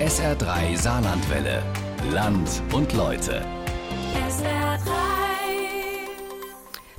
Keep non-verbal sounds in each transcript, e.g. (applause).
SR3 Saarlandwelle. Land und Leute. SR3.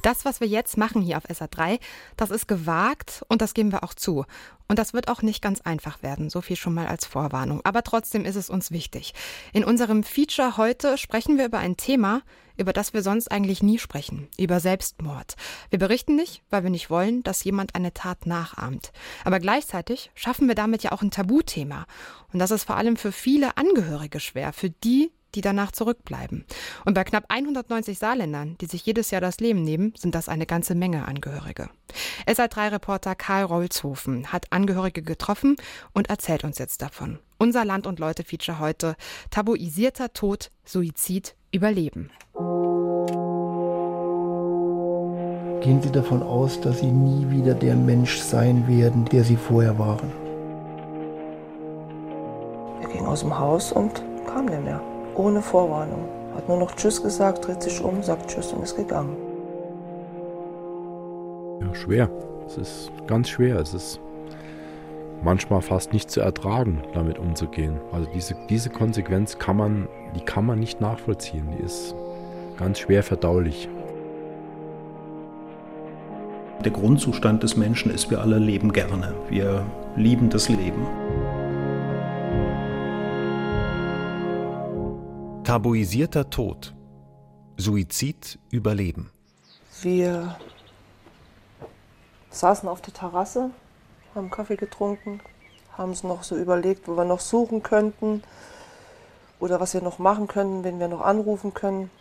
Das, was wir jetzt machen hier auf SA3, das ist gewagt und das geben wir auch zu. Und das wird auch nicht ganz einfach werden, so viel schon mal als Vorwarnung. Aber trotzdem ist es uns wichtig. In unserem Feature heute sprechen wir über ein Thema, über das wir sonst eigentlich nie sprechen, über Selbstmord. Wir berichten nicht, weil wir nicht wollen, dass jemand eine Tat nachahmt. Aber gleichzeitig schaffen wir damit ja auch ein Tabuthema. Und das ist vor allem für viele Angehörige schwer, für die, die danach zurückbleiben. Und bei knapp 190 Saarländern, die sich jedes Jahr das Leben nehmen, sind das eine ganze Menge Angehörige. SR3-Reporter Karl Rolzhofen hat Angehörige getroffen und erzählt uns jetzt davon. Unser Land- und Leute-Feature heute: Tabuisierter Tod, Suizid, Überleben. Gehen Sie davon aus, dass Sie nie wieder der Mensch sein werden, der Sie vorher waren. Er ging aus dem Haus und kam nicht mehr. Ohne Vorwarnung. Hat nur noch Tschüss gesagt, dreht sich um, sagt Tschüss und ist gegangen. Ja, schwer. Es ist ganz schwer. Es ist manchmal fast nicht zu ertragen, damit umzugehen. Also diese, diese Konsequenz kann man, die kann man nicht nachvollziehen. Die ist ganz schwer verdaulich. Der Grundzustand des Menschen ist, wir alle leben gerne. Wir lieben das Leben. Tabuisierter Tod. Suizid, Überleben. Wir saßen auf der Terrasse, haben Kaffee getrunken, haben es noch so überlegt, wo wir noch suchen könnten oder was wir noch machen könnten, wenn wir noch anrufen können,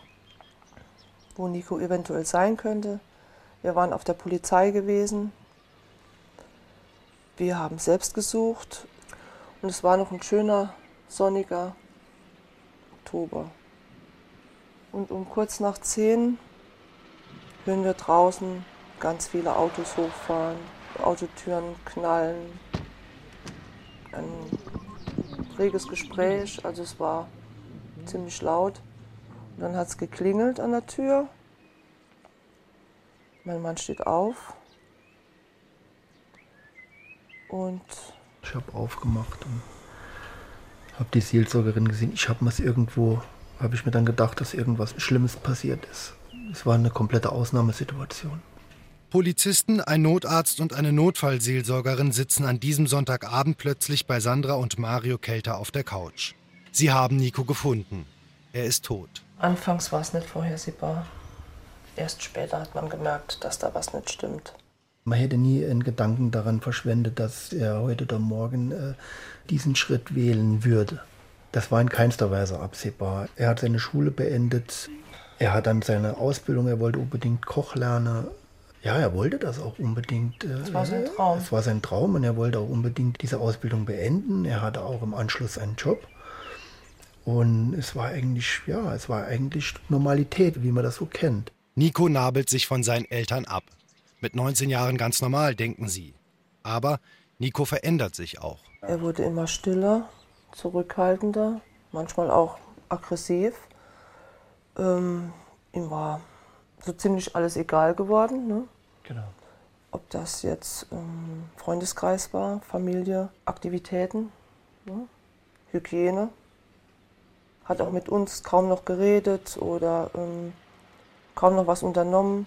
wo Nico eventuell sein könnte. Wir waren auf der Polizei gewesen. Wir haben selbst gesucht und es war noch ein schöner, sonniger Oktober. Und um kurz nach zehn hören wir draußen ganz viele Autos hochfahren, Autotüren knallen. Ein reges Gespräch, also es war ziemlich laut. Und dann hat es geklingelt an der Tür. Mein Mann steht auf. Und Ich habe aufgemacht und habe die Seelsorgerin gesehen. Ich habe mir irgendwo, habe ich mir dann gedacht, dass irgendwas Schlimmes passiert ist. Es war eine komplette Ausnahmesituation. Polizisten, ein Notarzt und eine Notfallseelsorgerin sitzen an diesem Sonntagabend plötzlich bei Sandra und Mario Kelter auf der Couch. Sie haben Nico gefunden. Er ist tot. anfangs war es nicht vorhersehbar. Erst später hat man gemerkt, dass da was nicht stimmt. Man hätte nie einen Gedanken daran verschwendet, dass er heute oder morgen äh, diesen Schritt wählen würde. Das war in keinster Weise absehbar. Er hat seine Schule beendet. Er hat dann seine Ausbildung, er wollte unbedingt Koch lernen. Ja, er wollte das auch unbedingt. äh, Das war sein Traum. Es war sein Traum und er wollte auch unbedingt diese Ausbildung beenden. Er hatte auch im Anschluss einen Job. Und es war eigentlich, ja, es war eigentlich Normalität, wie man das so kennt. Nico nabelt sich von seinen Eltern ab. Mit 19 Jahren ganz normal, denken sie. Aber Nico verändert sich auch. Er wurde immer stiller, zurückhaltender, manchmal auch aggressiv. Ähm, ihm war so ziemlich alles egal geworden. Ne? Genau. Ob das jetzt ähm, Freundeskreis war, Familie, Aktivitäten, ne? Hygiene. Hat auch mit uns kaum noch geredet oder ähm, kaum noch was unternommen.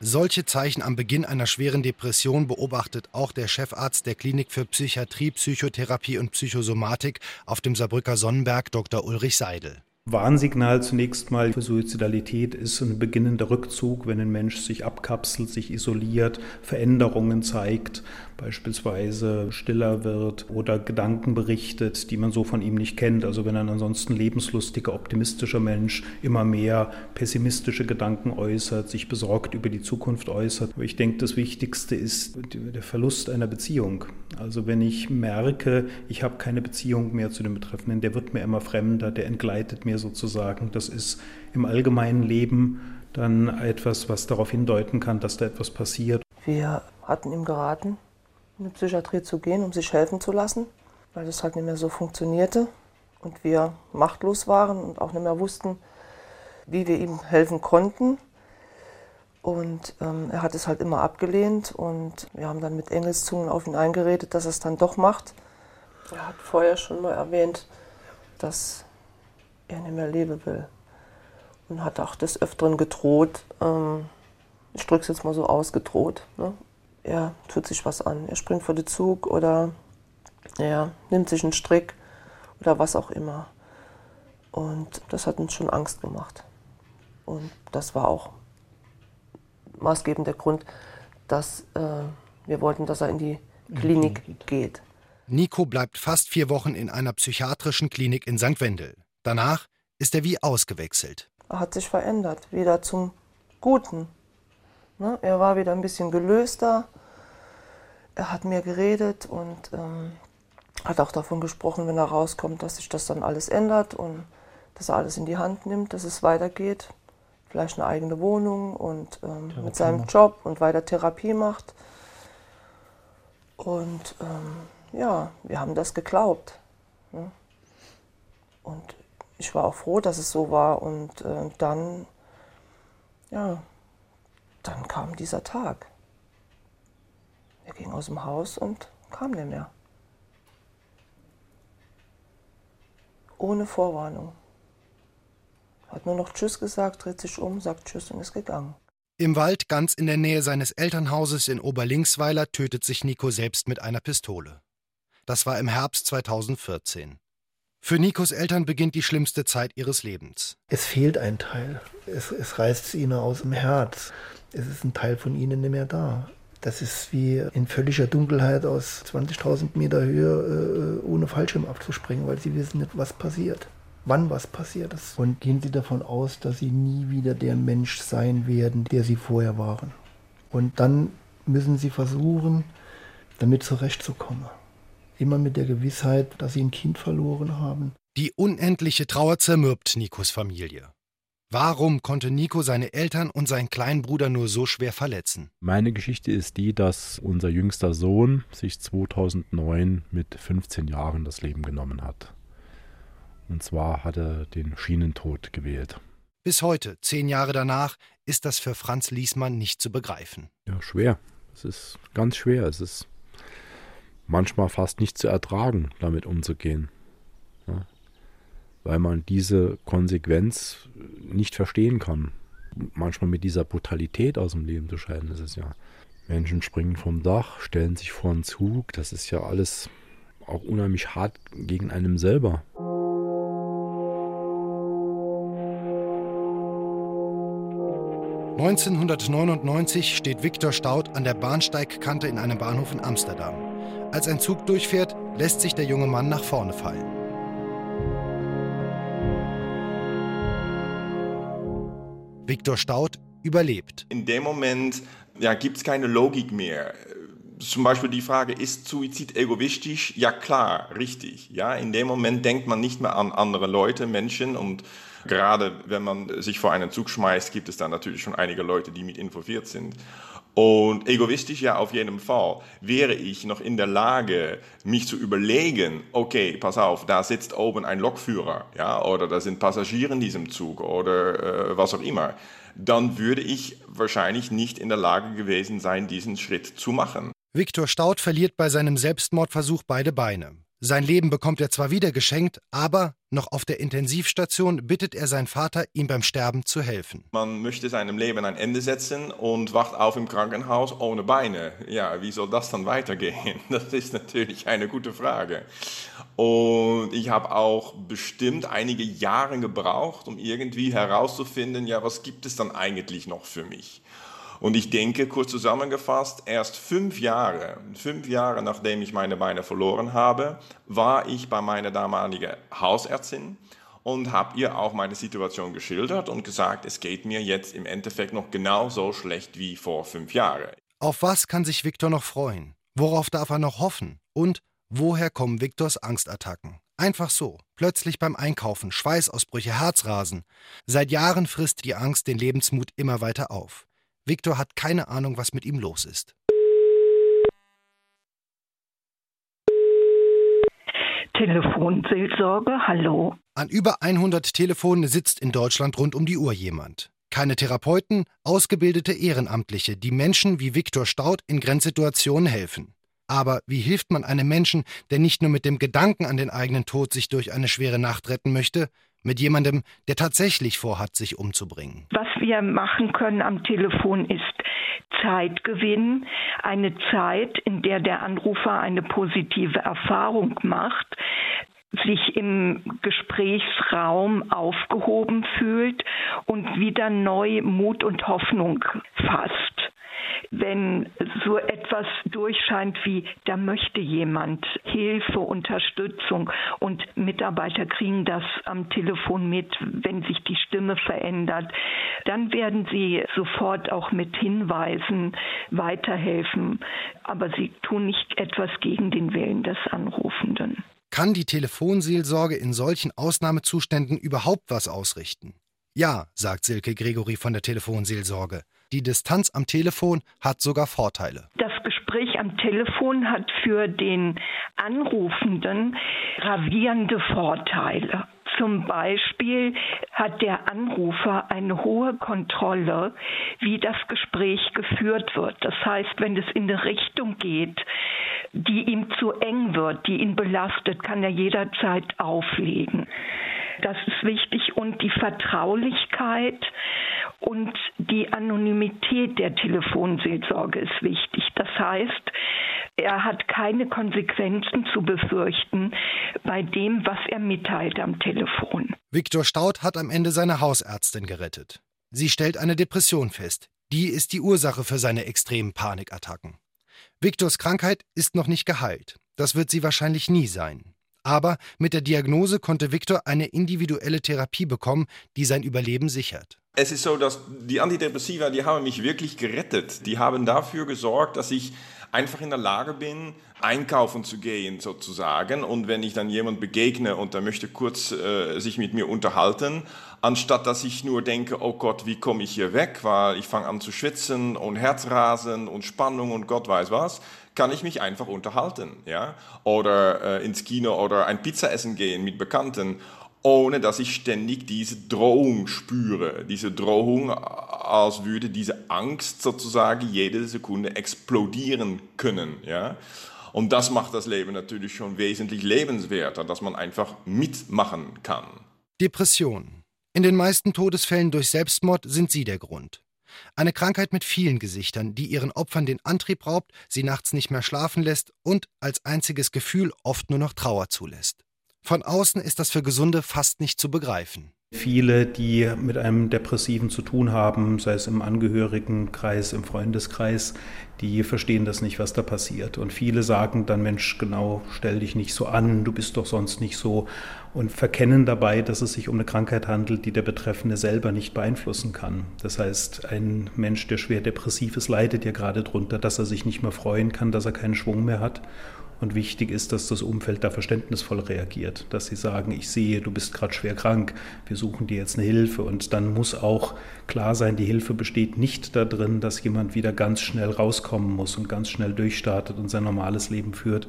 Solche Zeichen am Beginn einer schweren Depression beobachtet auch der Chefarzt der Klinik für Psychiatrie, Psychotherapie und Psychosomatik auf dem Saarbrücker Sonnenberg, Dr. Ulrich Seidel. Warnsignal zunächst mal für Suizidalität ist ein beginnender Rückzug, wenn ein Mensch sich abkapselt, sich isoliert, Veränderungen zeigt, beispielsweise stiller wird oder Gedanken berichtet, die man so von ihm nicht kennt. Also wenn ein ansonsten lebenslustiger, optimistischer Mensch immer mehr pessimistische Gedanken äußert, sich besorgt über die Zukunft äußert. Aber ich denke, das Wichtigste ist der Verlust einer Beziehung. Also wenn ich merke, ich habe keine Beziehung mehr zu dem Betreffenden, der wird mir immer fremder, der entgleitet mir sozusagen. Das ist im allgemeinen Leben dann etwas, was darauf hindeuten kann, dass da etwas passiert. Wir hatten ihm geraten, in die Psychiatrie zu gehen, um sich helfen zu lassen, weil das halt nicht mehr so funktionierte und wir machtlos waren und auch nicht mehr wussten, wie wir ihm helfen konnten. Und ähm, er hat es halt immer abgelehnt und wir haben dann mit Engelszungen auf ihn eingeredet, dass er es dann doch macht. Er hat vorher schon mal erwähnt, dass er nicht mehr leben will. Und hat auch des Öfteren gedroht, ähm, ich drücke es jetzt mal so aus, gedroht. Ne? Er tut sich was an. Er springt vor den Zug oder er nimmt sich einen Strick oder was auch immer. Und das hat uns schon Angst gemacht. Und das war auch maßgebender Grund, dass äh, wir wollten, dass er in die Klinik geht. Nico bleibt fast vier Wochen in einer psychiatrischen Klinik in St. Wendel. Danach ist er wie ausgewechselt. Er hat sich verändert, wieder zum Guten. Ne? Er war wieder ein bisschen gelöster. Er hat mir geredet und ähm, hat auch davon gesprochen, wenn er rauskommt, dass sich das dann alles ändert und dass er alles in die Hand nimmt, dass es weitergeht. Vielleicht eine eigene Wohnung und ähm, mit seinem macht. Job und weiter Therapie macht. Und ähm, ja, wir haben das geglaubt. Ne? Und ich war auch froh, dass es so war. Und äh, dann, ja, dann kam dieser Tag. Er ging aus dem Haus und kam nicht mehr. Ohne Vorwarnung. Hat nur noch Tschüss gesagt, dreht sich um, sagt Tschüss und ist gegangen. Im Wald ganz in der Nähe seines Elternhauses in Oberlinksweiler tötet sich Nico selbst mit einer Pistole. Das war im Herbst 2014. Für Nikos Eltern beginnt die schlimmste Zeit ihres Lebens. Es fehlt ein Teil. Es, es reißt ihnen aus dem Herz. Es ist ein Teil von ihnen nicht mehr da. Das ist wie in völliger Dunkelheit aus 20.000 Meter Höhe äh, ohne Fallschirm abzuspringen, weil sie wissen nicht, was passiert wann was passiert ist. Und gehen Sie davon aus, dass Sie nie wieder der Mensch sein werden, der Sie vorher waren. Und dann müssen Sie versuchen, damit zurechtzukommen. Immer mit der Gewissheit, dass Sie ein Kind verloren haben. Die unendliche Trauer zermürbt Nikos Familie. Warum konnte Nico seine Eltern und seinen kleinen Bruder nur so schwer verletzen? Meine Geschichte ist die, dass unser jüngster Sohn sich 2009 mit 15 Jahren das Leben genommen hat. Und zwar hat er den Schienentod gewählt. Bis heute, zehn Jahre danach, ist das für Franz Liesmann nicht zu begreifen. Ja, schwer. Es ist ganz schwer. Es ist manchmal fast nicht zu ertragen, damit umzugehen. Ja, weil man diese Konsequenz nicht verstehen kann. Manchmal mit dieser Brutalität aus dem Leben zu scheiden, ist es ja. Menschen springen vom Dach, stellen sich vor einen Zug. Das ist ja alles auch unheimlich hart gegen einem selber. 1999 steht Viktor Staud an der Bahnsteigkante in einem Bahnhof in Amsterdam. Als ein Zug durchfährt, lässt sich der junge Mann nach vorne fallen. Viktor Staud überlebt. In dem Moment ja, gibt es keine Logik mehr. Zum Beispiel die Frage, ist Suizid egoistisch? Ja klar, richtig. Ja, in dem Moment denkt man nicht mehr an andere Leute, Menschen und Gerade wenn man sich vor einen Zug schmeißt, gibt es dann natürlich schon einige Leute, die mit involviert sind. Und egoistisch ja auf jeden Fall. Wäre ich noch in der Lage, mich zu überlegen, okay, pass auf, da sitzt oben ein Lokführer, ja, oder da sind Passagiere in diesem Zug oder äh, was auch immer, dann würde ich wahrscheinlich nicht in der Lage gewesen sein, diesen Schritt zu machen. Viktor Staud verliert bei seinem Selbstmordversuch beide Beine. Sein Leben bekommt er zwar wieder geschenkt, aber noch auf der Intensivstation bittet er seinen Vater, ihm beim Sterben zu helfen. Man möchte seinem Leben ein Ende setzen und wacht auf im Krankenhaus ohne Beine. Ja, wie soll das dann weitergehen? (laughs) Das ist natürlich eine gute Frage. Und ich habe auch bestimmt einige Jahre gebraucht, um irgendwie herauszufinden, ja, was gibt es dann eigentlich noch für mich? Und ich denke, kurz zusammengefasst, erst fünf Jahre, fünf Jahre nachdem ich meine Beine verloren habe, war ich bei meiner damaligen Hausärztin und habe ihr auch meine Situation geschildert und gesagt, es geht mir jetzt im Endeffekt noch genauso schlecht wie vor fünf Jahren. Auf was kann sich Viktor noch freuen? Worauf darf er noch hoffen? Und woher kommen Viktors Angstattacken? Einfach so, plötzlich beim Einkaufen, Schweißausbrüche, Herzrasen. Seit Jahren frisst die Angst den Lebensmut immer weiter auf. Viktor hat keine Ahnung, was mit ihm los ist. Telefonseelsorge, hallo. An über 100 Telefonen sitzt in Deutschland rund um die Uhr jemand. Keine Therapeuten, ausgebildete Ehrenamtliche, die Menschen wie Viktor Staud in Grenzsituationen helfen. Aber wie hilft man einem Menschen, der nicht nur mit dem Gedanken an den eigenen Tod sich durch eine schwere Nacht retten möchte, mit jemandem, der tatsächlich vorhat, sich umzubringen? Was wir machen können am Telefon ist Zeit gewinnen, eine Zeit, in der der Anrufer eine positive Erfahrung macht, sich im Gesprächsraum aufgehoben fühlt und wieder neu Mut und Hoffnung fasst wenn so etwas durchscheint wie, da möchte jemand Hilfe, Unterstützung und Mitarbeiter kriegen das am Telefon mit, wenn sich die Stimme verändert, dann werden sie sofort auch mit Hinweisen weiterhelfen. Aber sie tun nicht etwas gegen den Willen des Anrufenden. Kann die Telefonseelsorge in solchen Ausnahmezuständen überhaupt was ausrichten? Ja, sagt Silke Gregory von der Telefonseelsorge. Die Distanz am Telefon hat sogar Vorteile. Das Gespräch am Telefon hat für den Anrufenden gravierende Vorteile. Zum Beispiel hat der Anrufer eine hohe Kontrolle, wie das Gespräch geführt wird. Das heißt, wenn es in eine Richtung geht, die ihm zu eng wird, die ihn belastet, kann er jederzeit auflegen. Das ist wichtig und die Vertraulichkeit und die Anonymität der Telefonseelsorge ist wichtig. Das heißt, er hat keine Konsequenzen zu befürchten bei dem, was er mitteilt am Telefon. Viktor Staud hat am Ende seine Hausärztin gerettet. Sie stellt eine Depression fest. Die ist die Ursache für seine extremen Panikattacken. Viktors Krankheit ist noch nicht geheilt. Das wird sie wahrscheinlich nie sein. Aber mit der Diagnose konnte Viktor eine individuelle Therapie bekommen, die sein Überleben sichert. Es ist so, dass die Antidepressiva, die haben mich wirklich gerettet. Die haben dafür gesorgt, dass ich einfach in der Lage bin, einkaufen zu gehen sozusagen. Und wenn ich dann jemand begegne und der möchte kurz äh, sich mit mir unterhalten, anstatt dass ich nur denke, oh Gott, wie komme ich hier weg, weil ich fange an zu schwitzen und Herzrasen und Spannung und Gott weiß was, kann ich mich einfach unterhalten, ja, oder äh, ins Kino oder ein Pizza essen gehen mit Bekannten, ohne dass ich ständig diese Drohung spüre, diese Drohung, als würde diese Angst sozusagen jede Sekunde explodieren können, ja. Und das macht das Leben natürlich schon wesentlich lebenswerter, dass man einfach mitmachen kann. Depression. In den meisten Todesfällen durch Selbstmord sind sie der Grund. Eine Krankheit mit vielen Gesichtern, die ihren Opfern den Antrieb raubt, sie nachts nicht mehr schlafen lässt und als einziges Gefühl oft nur noch Trauer zulässt. Von außen ist das für Gesunde fast nicht zu begreifen. Viele, die mit einem Depressiven zu tun haben, sei es im Angehörigenkreis, im Freundeskreis, die verstehen das nicht, was da passiert. Und viele sagen dann, Mensch, genau, stell dich nicht so an, du bist doch sonst nicht so. Und verkennen dabei, dass es sich um eine Krankheit handelt, die der Betreffende selber nicht beeinflussen kann. Das heißt, ein Mensch, der schwer depressiv ist, leidet ja gerade darunter, dass er sich nicht mehr freuen kann, dass er keinen Schwung mehr hat und wichtig ist, dass das Umfeld da verständnisvoll reagiert, dass sie sagen, ich sehe, du bist gerade schwer krank, wir suchen dir jetzt eine Hilfe. Und dann muss auch klar sein, die Hilfe besteht nicht darin, dass jemand wieder ganz schnell rauskommen muss und ganz schnell durchstartet und sein normales Leben führt.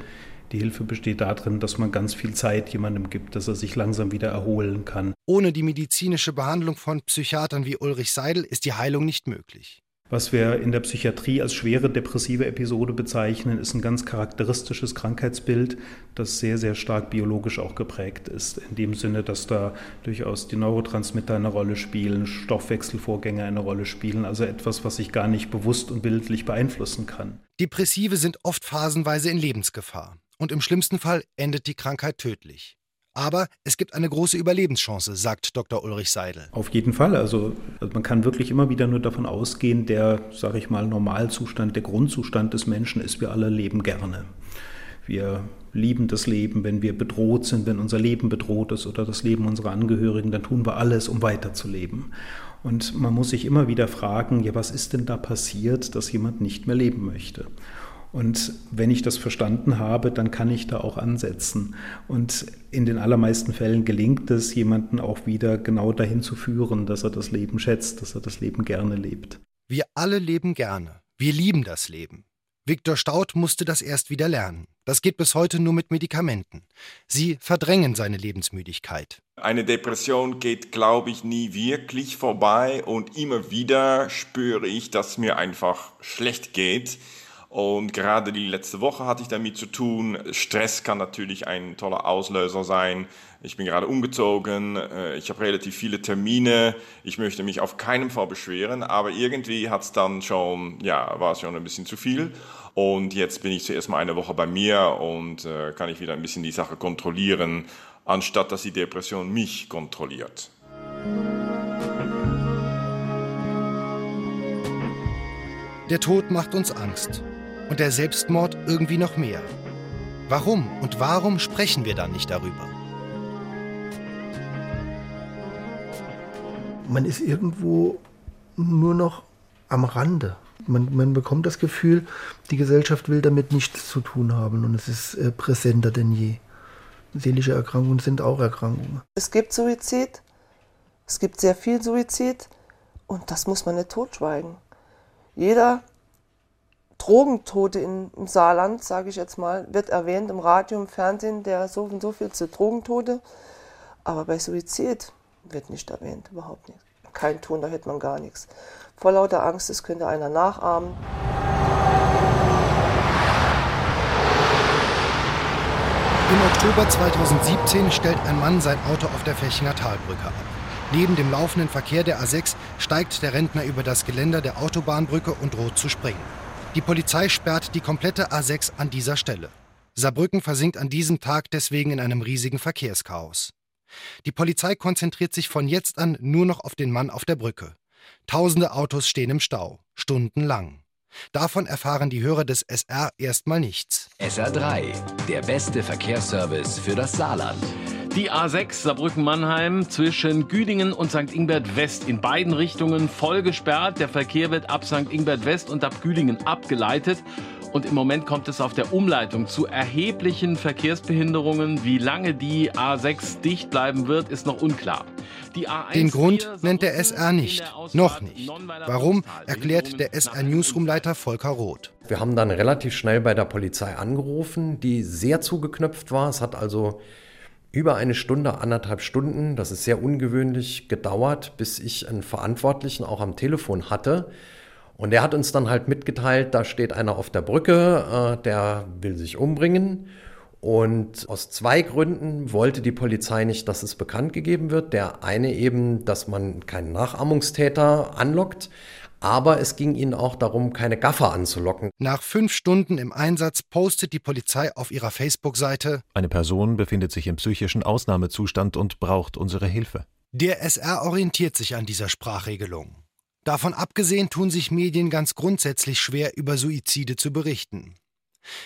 Die Hilfe besteht darin, dass man ganz viel Zeit jemandem gibt, dass er sich langsam wieder erholen kann. Ohne die medizinische Behandlung von Psychiatern wie Ulrich Seidel ist die Heilung nicht möglich. Was wir in der Psychiatrie als schwere depressive Episode bezeichnen, ist ein ganz charakteristisches Krankheitsbild, das sehr, sehr stark biologisch auch geprägt ist. In dem Sinne, dass da durchaus die Neurotransmitter eine Rolle spielen, Stoffwechselvorgänge eine Rolle spielen, also etwas, was ich gar nicht bewusst und bildlich beeinflussen kann. Depressive sind oft phasenweise in Lebensgefahr. Und im schlimmsten Fall endet die Krankheit tödlich. Aber es gibt eine große Überlebenschance, sagt Dr. Ulrich Seidel. Auf jeden Fall. Also, also man kann wirklich immer wieder nur davon ausgehen, der, sage ich mal, Normalzustand, der Grundzustand des Menschen ist, wir alle leben gerne. Wir lieben das Leben, wenn wir bedroht sind, wenn unser Leben bedroht ist oder das Leben unserer Angehörigen, dann tun wir alles, um weiterzuleben. Und man muss sich immer wieder fragen, ja, was ist denn da passiert, dass jemand nicht mehr leben möchte? Und wenn ich das verstanden habe, dann kann ich da auch ansetzen. Und in den allermeisten Fällen gelingt es, jemanden auch wieder genau dahin zu führen, dass er das Leben schätzt, dass er das Leben gerne lebt. Wir alle leben gerne. Wir lieben das Leben. Viktor Staud musste das erst wieder lernen. Das geht bis heute nur mit Medikamenten. Sie verdrängen seine Lebensmüdigkeit. Eine Depression geht, glaube ich, nie wirklich vorbei und immer wieder spüre ich, dass mir einfach schlecht geht Und gerade die letzte Woche hatte ich damit zu tun. Stress kann natürlich ein toller Auslöser sein. Ich bin gerade umgezogen, äh, ich habe relativ viele Termine. Ich möchte mich auf keinen Fall beschweren, aber irgendwie hat es dann schon, ja, war es schon ein bisschen zu viel. Und jetzt bin ich zuerst mal eine Woche bei mir und äh, kann ich wieder ein bisschen die Sache kontrollieren, anstatt dass die Depression mich kontrolliert. Der Tod macht uns Angst und der Selbstmord irgendwie noch mehr. Warum und warum sprechen wir dann nicht darüber? Man ist irgendwo nur noch am Rande. Man, man, bekommt das Gefühl, die Gesellschaft will damit nichts zu tun haben und es ist äh, präsenter denn je. Seelische Erkrankungen sind auch Erkrankungen. Es gibt Suizid, es gibt sehr viel Suizid und das muss man nicht totschweigen. Jeder Drogentote in, im Saarland, sage ich jetzt mal, wird erwähnt im Radio, im Fernsehen, der so und so viel zu Drogentote. Aber bei Suizid wird nicht erwähnt, überhaupt nicht. Kein Ton, da hätte man gar nichts. Vor lauter Angst, es könnte einer nachahmen. Im Oktober 2017 stellt ein Mann sein Auto auf der Fechinger Talbrücke ab. Neben dem laufenden Verkehr der A6 steigt der Rentner über das Geländer der Autobahnbrücke und droht zu springen. Die Polizei sperrt die komplette A6 an dieser Stelle. Saarbrücken versinkt an diesem Tag deswegen in einem riesigen Verkehrschaos. Die Polizei konzentriert sich von jetzt an nur noch auf den Mann auf der Brücke. Tausende Autos stehen im Stau, stundenlang. Davon erfahren die Hörer des SR erstmal nichts. SR3, der beste Verkehrsservice für das Saarland. Die A6 Saarbrücken-Mannheim zwischen Güdingen und St. Ingbert West in beiden Richtungen voll gesperrt. Der Verkehr wird ab St. Ingbert West und ab Güdingen abgeleitet. Und im Moment kommt es auf der Umleitung zu erheblichen Verkehrsbehinderungen. Wie lange die A6 dicht bleiben wird, ist noch unklar. Den Grund nennt der SR nicht. Noch nicht. Warum, erklärt der SR-Newsroom-Leiter Volker Roth. Wir haben dann relativ schnell bei der Polizei angerufen, die sehr zugeknöpft war. Es hat also über eine Stunde, anderthalb Stunden, das ist sehr ungewöhnlich, gedauert, bis ich einen Verantwortlichen auch am Telefon hatte. Und der hat uns dann halt mitgeteilt, da steht einer auf der Brücke, äh, der will sich umbringen. Und aus zwei Gründen wollte die Polizei nicht, dass es bekannt gegeben wird. Der eine eben, dass man keinen Nachahmungstäter anlockt, aber es ging ihnen auch darum, keine Gaffer anzulocken. Nach fünf Stunden im Einsatz postet die Polizei auf ihrer Facebook-Seite Eine Person befindet sich im psychischen Ausnahmezustand und braucht unsere Hilfe. Der SR orientiert sich an dieser Sprachregelung. Davon abgesehen tun sich Medien ganz grundsätzlich schwer, über Suizide zu berichten.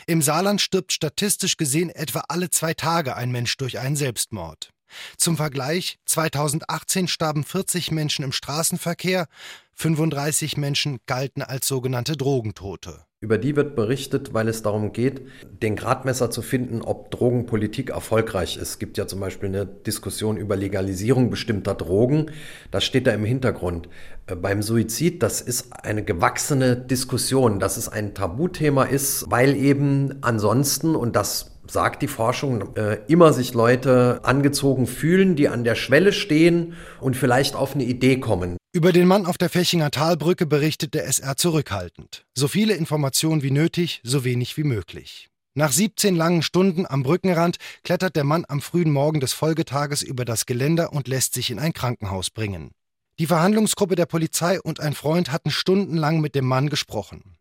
Im Saarland stirbt statistisch gesehen etwa alle zwei Tage ein Mensch durch einen Selbstmord. Zum Vergleich, 2018 starben 40 Menschen im Straßenverkehr, 35 Menschen galten als sogenannte Drogentote. Über die wird berichtet, weil es darum geht, den Gradmesser zu finden, ob Drogenpolitik erfolgreich ist. Es gibt ja zum Beispiel eine Diskussion über Legalisierung bestimmter Drogen. Das steht da im Hintergrund. Äh, beim Suizid, das ist eine gewachsene Diskussion, dass es ein Tabuthema ist, weil eben ansonsten, und das sagt die Forschung, äh, immer sich Leute angezogen fühlen, die an der Schwelle stehen und vielleicht auf eine Idee kommen. Über den Mann auf der Fechinger Talbrücke berichtet der SR zurückhaltend. So viele Informationen wie nötig, so wenig wie möglich. Nach 17 langen Stunden am Brückenrand klettert der Mann am frühen Morgen des Folgetages über das Geländer und lässt sich in ein Krankenhaus bringen. Die Verhandlungsgruppe der Polizei und ein Freund hatten stundenlang mit dem Mann gesprochen.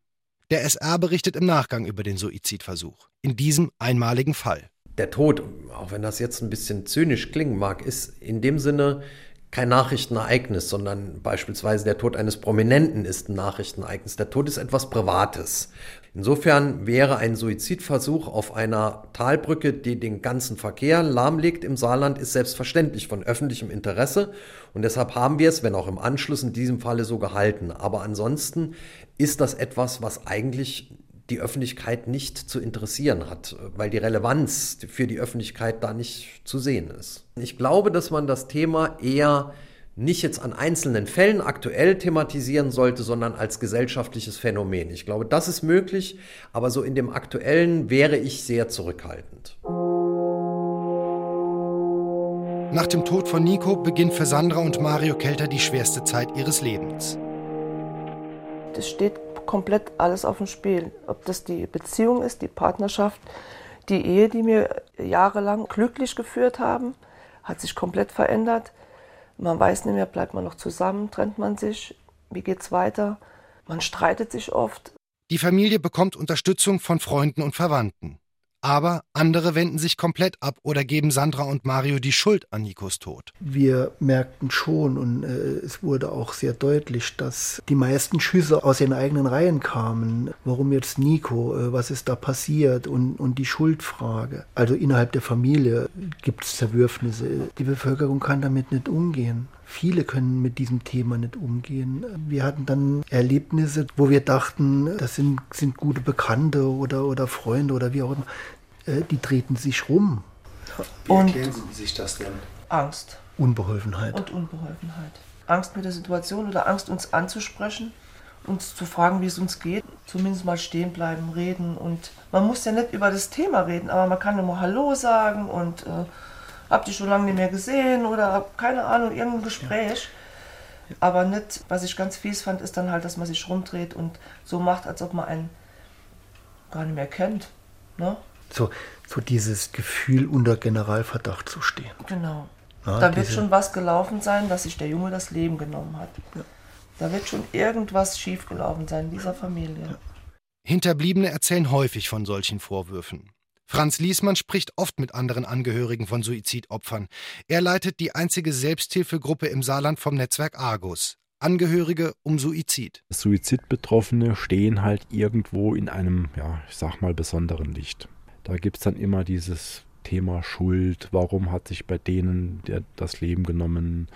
Der SR berichtet im Nachgang über den Suizidversuch. In diesem einmaligen Fall. Der Tod, auch wenn das jetzt ein bisschen zynisch klingen mag, ist in dem Sinne kein Nachrichtenereignis, sondern beispielsweise der Tod eines Prominenten ist ein Nachrichtenereignis. Der Tod ist etwas Privates. Insofern wäre ein Suizidversuch auf einer Talbrücke, die den ganzen Verkehr lahmlegt im Saarland, ist selbstverständlich von öffentlichem Interesse. Und deshalb haben wir es, wenn auch im Anschluss in diesem Falle so gehalten. Aber ansonsten ist das etwas, was eigentlich die Öffentlichkeit nicht zu interessieren hat, weil die Relevanz für die Öffentlichkeit da nicht zu sehen ist. Ich glaube, dass man das Thema eher nicht jetzt an einzelnen Fällen aktuell thematisieren sollte, sondern als gesellschaftliches Phänomen. Ich glaube, das ist möglich, aber so in dem aktuellen wäre ich sehr zurückhaltend. Nach dem Tod von Nico beginnt für Sandra und Mario Kelter die schwerste Zeit ihres Lebens. Das steht komplett alles auf dem Spiel. Ob das die Beziehung ist, die Partnerschaft, die Ehe, die mir jahrelang glücklich geführt haben, hat sich komplett verändert. Man weiß nicht mehr, bleibt man noch zusammen, trennt man sich, wie geht's weiter? Man streitet sich oft. Die Familie bekommt Unterstützung von Freunden und Verwandten. Aber andere wenden sich komplett ab oder geben Sandra und Mario die Schuld an Nikos Tod. Wir merkten schon und äh, es wurde auch sehr deutlich, dass die meisten Schüsse aus ihren eigenen Reihen kamen. Warum jetzt Nico? Äh, was ist da passiert? Und, und die Schuldfrage. Also innerhalb der Familie gibt es Zerwürfnisse. Die Bevölkerung kann damit nicht umgehen. Viele können mit diesem Thema nicht umgehen. Wir hatten dann Erlebnisse, wo wir dachten, das sind, sind gute Bekannte oder, oder Freunde oder wie auch immer. Äh, die treten sich rum. Wie Und erklären Sie sich das denn? Angst. Unbeholfenheit. Und Unbeholfenheit. Angst mit der Situation oder Angst, uns anzusprechen, uns zu fragen, wie es uns geht. Zumindest mal stehen bleiben, reden. Und man muss ja nicht über das Thema reden, aber man kann immer Hallo sagen und äh, habt ihr schon lange nicht mehr gesehen oder keine Ahnung, irgendein Gespräch. Ja. Aber nicht, was ich ganz fies fand, ist dann halt, dass man sich rumdreht und so macht, als ob man einen gar nicht mehr kennt. Ne? So, so dieses Gefühl, unter Generalverdacht zu stehen. Genau. Ja, da wird schon was gelaufen sein, dass sich der Junge das Leben genommen hat. Ja. Da wird schon irgendwas schiefgelaufen sein in dieser Familie. Ja. Hinterbliebene erzählen häufig von solchen Vorwürfen. Franz Liesmann spricht oft mit anderen Angehörigen von Suizidopfern. Er leitet die einzige Selbsthilfegruppe im Saarland vom Netzwerk Argus. Angehörige um Suizid. Suizidbetroffene stehen halt irgendwo in einem, ja, ich sag mal, besonderen Licht. Da gibt es dann immer dieses Thema Schuld. Warum hat sich bei denen das Leben genommen?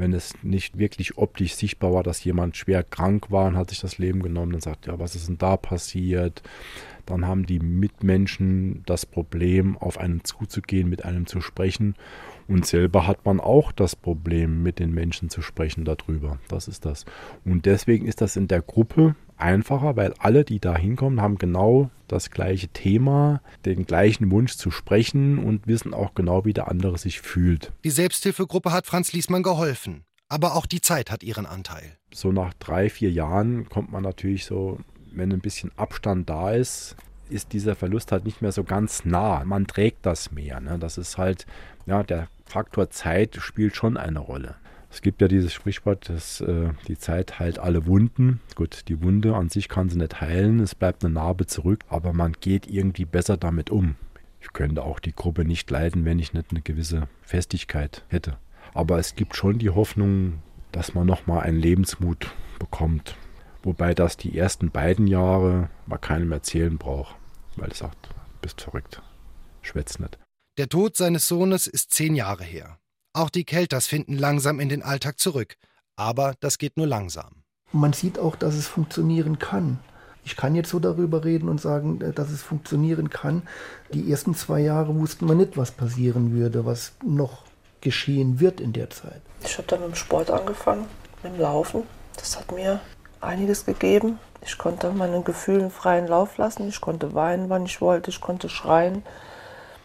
Wenn es nicht wirklich optisch sichtbar war, dass jemand schwer krank war und hat sich das Leben genommen, dann sagt, ja, was ist denn da passiert? Dann haben die Mitmenschen das Problem, auf einen zuzugehen, mit einem zu sprechen. Und selber hat man auch das Problem, mit den Menschen zu sprechen darüber. Das ist das. Und deswegen ist das in der Gruppe einfacher, weil alle, die da hinkommen, haben genau das gleiche Thema, den gleichen Wunsch zu sprechen und wissen auch genau, wie der andere sich fühlt. Die Selbsthilfegruppe hat Franz Liesmann geholfen. Aber auch die Zeit hat ihren Anteil. So nach drei, vier Jahren kommt man natürlich so, wenn ein bisschen Abstand da ist, ist dieser Verlust halt nicht mehr so ganz nah. Man trägt das mehr. Ne? Das ist halt, ja, der Faktor Zeit spielt schon eine Rolle. Es gibt ja dieses Sprichwort, dass äh, die Zeit heilt alle Wunden. Gut, die Wunde an sich kann sie nicht heilen, es bleibt eine Narbe zurück, aber man geht irgendwie besser damit um. Ich könnte auch die Gruppe nicht leiden, wenn ich nicht eine gewisse Festigkeit hätte. Aber es gibt schon die Hoffnung, dass man nochmal einen Lebensmut bekommt. Wobei das die ersten beiden Jahre man keinem erzählen braucht, weil er sagt, bist verrückt, schwätz nicht. Der Tod seines Sohnes ist zehn Jahre her. Auch die Kelters finden langsam in den Alltag zurück. Aber das geht nur langsam. Man sieht auch, dass es funktionieren kann. Ich kann jetzt so darüber reden und sagen, äh, dass es funktionieren kann. Die ersten zwei Jahre wussten wir nicht, was passieren würde, was noch geschehen wird in der Zeit. Ich habe dann mit dem Sport angefangen, mit dem Laufen. Das hat mir einiges gegeben. Ich konnte meinen Gefühlen freien Lauf lassen. Ich konnte weinen, wann ich wollte. Ich konnte schreien.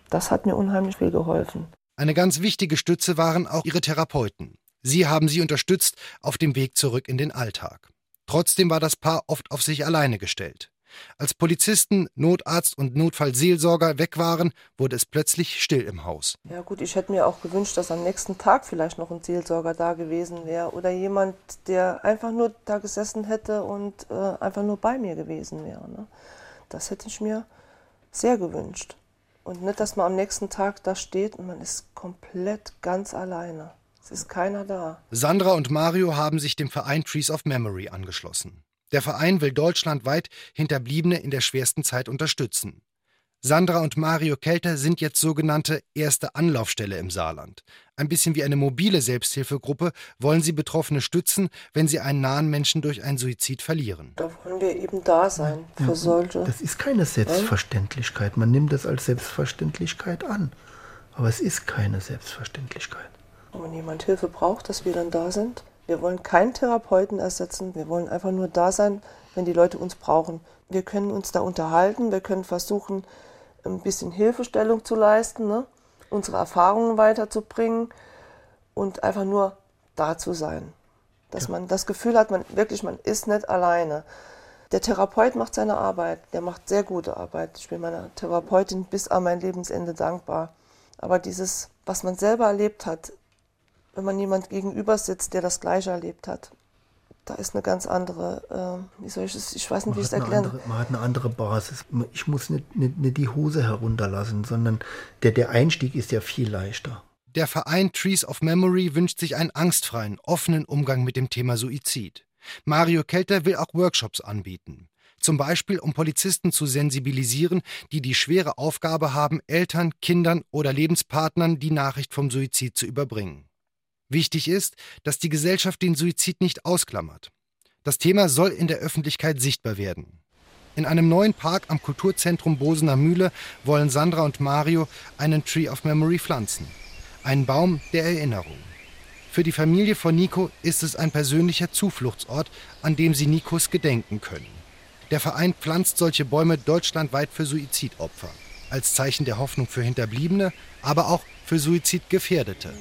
Das hat mir unheimlich viel geholfen. Eine ganz wichtige Stütze waren auch ihre Therapeuten. Sie haben sie unterstützt auf dem Weg zurück in den Alltag. Trotzdem war das Paar oft auf sich alleine gestellt. Als Polizisten, Notarzt und Notfallseelsorger weg waren, wurde es plötzlich still im Haus. Ja gut, ich hätte mir auch gewünscht, dass am nächsten Tag vielleicht noch ein Seelsorger da gewesen wäre oder jemand, der einfach nur da gesessen hätte und äh, einfach nur bei mir gewesen wäre. Ne? Das hätte ich mir sehr gewünscht. Und nicht, dass man am nächsten Tag da steht und man ist komplett ganz alleine. Es ist keiner da. Sandra und Mario haben sich dem Verein Trees of Memory angeschlossen. Der Verein will deutschlandweit Hinterbliebene in der schwersten Zeit unterstützen. Sandra und Mario Kelter sind jetzt sogenannte erste Anlaufstelle im Saarland. Ein bisschen wie eine mobile Selbsthilfegruppe wollen sie Betroffene stützen, wenn sie einen nahen Menschen durch einen Suizid verlieren. Da wollen wir eben da sein für ja, solche. Das ist keine Selbstverständlichkeit. Man nimmt das als Selbstverständlichkeit an. Aber es ist keine Selbstverständlichkeit. Und wenn jemand Hilfe braucht, dass wir dann da sind. Wir wollen keinen Therapeuten ersetzen. Wir wollen einfach nur da sein, wenn die Leute uns brauchen. Wir können uns da unterhalten. Wir können versuchen, ein bisschen Hilfestellung zu leisten, ne? unsere Erfahrungen weiterzubringen und einfach nur da zu sein. Dass ja. man das Gefühl hat, man wirklich, man ist nicht alleine. Der Therapeut macht seine Arbeit, der macht sehr gute Arbeit. Ich bin meiner Therapeutin bis an mein Lebensende dankbar. Aber dieses, was man selber erlebt hat, wenn man jemand gegenüber sitzt, der das Gleiche erlebt hat, da ist eine ganz andere, äh, wie soll ich es, ich weiß nicht, wie ich es erklären andere, Man hat eine andere Basis. Ich muss nicht, nicht, nicht die Hose herunterlassen, sondern der, der Einstieg ist ja viel leichter. Der Verein Trees of Memory wünscht sich einen angstfreien, offenen Umgang mit dem Thema Suizid. Mario Kelter will auch Workshops anbieten. Zum Beispiel, um Polizisten zu sensibilisieren, die die schwere Aufgabe haben, Eltern, Kindern oder Lebenspartnern die Nachricht vom Suizid zu überbringen. Wichtig ist, dass die Gesellschaft den Suizid nicht ausklammert. Das Thema soll in der Öffentlichkeit sichtbar werden. In einem neuen Park am Kulturzentrum Bosener Mühle wollen Sandra und Mario einen Tree of Memory pflanzen. Einen Baum der Erinnerung. Für die Familie von Nico ist es ein persönlicher Zufluchtsort, an dem sie Nikos gedenken können. Der Verein pflanzt solche Bäume deutschlandweit für Suizidopfer. Als Zeichen der Hoffnung für Hinterbliebene, aber auch für Suizidgefährdete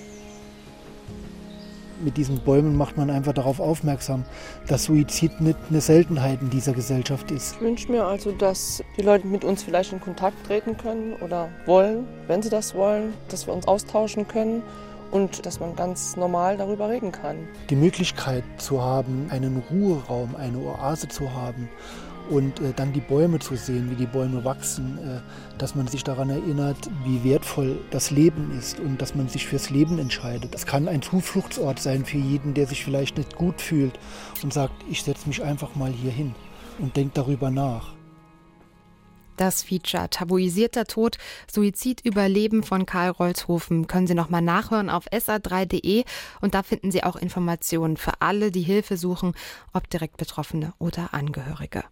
mit diesen Bäumen macht man einfach darauf aufmerksam, dass Suizid nicht eine Seltenheit in dieser Gesellschaft ist. Ich wünsche mir also, dass die Leute mit uns vielleicht in Kontakt treten können oder wollen, wenn sie das wollen, dass wir uns austauschen können und dass man ganz normal darüber reden kann. Die Möglichkeit zu haben, einen Ruheraum, eine Oase zu haben und äh, dann die Bäume zu sehen, wie die Bäume wachsen, äh, dass man sich daran erinnert, wie wertvoll das Leben ist und dass man sich fürs Leben entscheidet. Das kann ein Zufluchtsort sein für jeden, der sich vielleicht nicht gut fühlt und sagt, ich setze mich einfach mal hier hin und denke darüber nach. Das Feature Tabuisierter Tod, Suizid Überleben von Karl Rolzhofen können Sie nochmal nachhören auf sa3.de und da finden Sie auch Informationen für alle, die Hilfe suchen, ob direkt Betroffene oder Angehörige.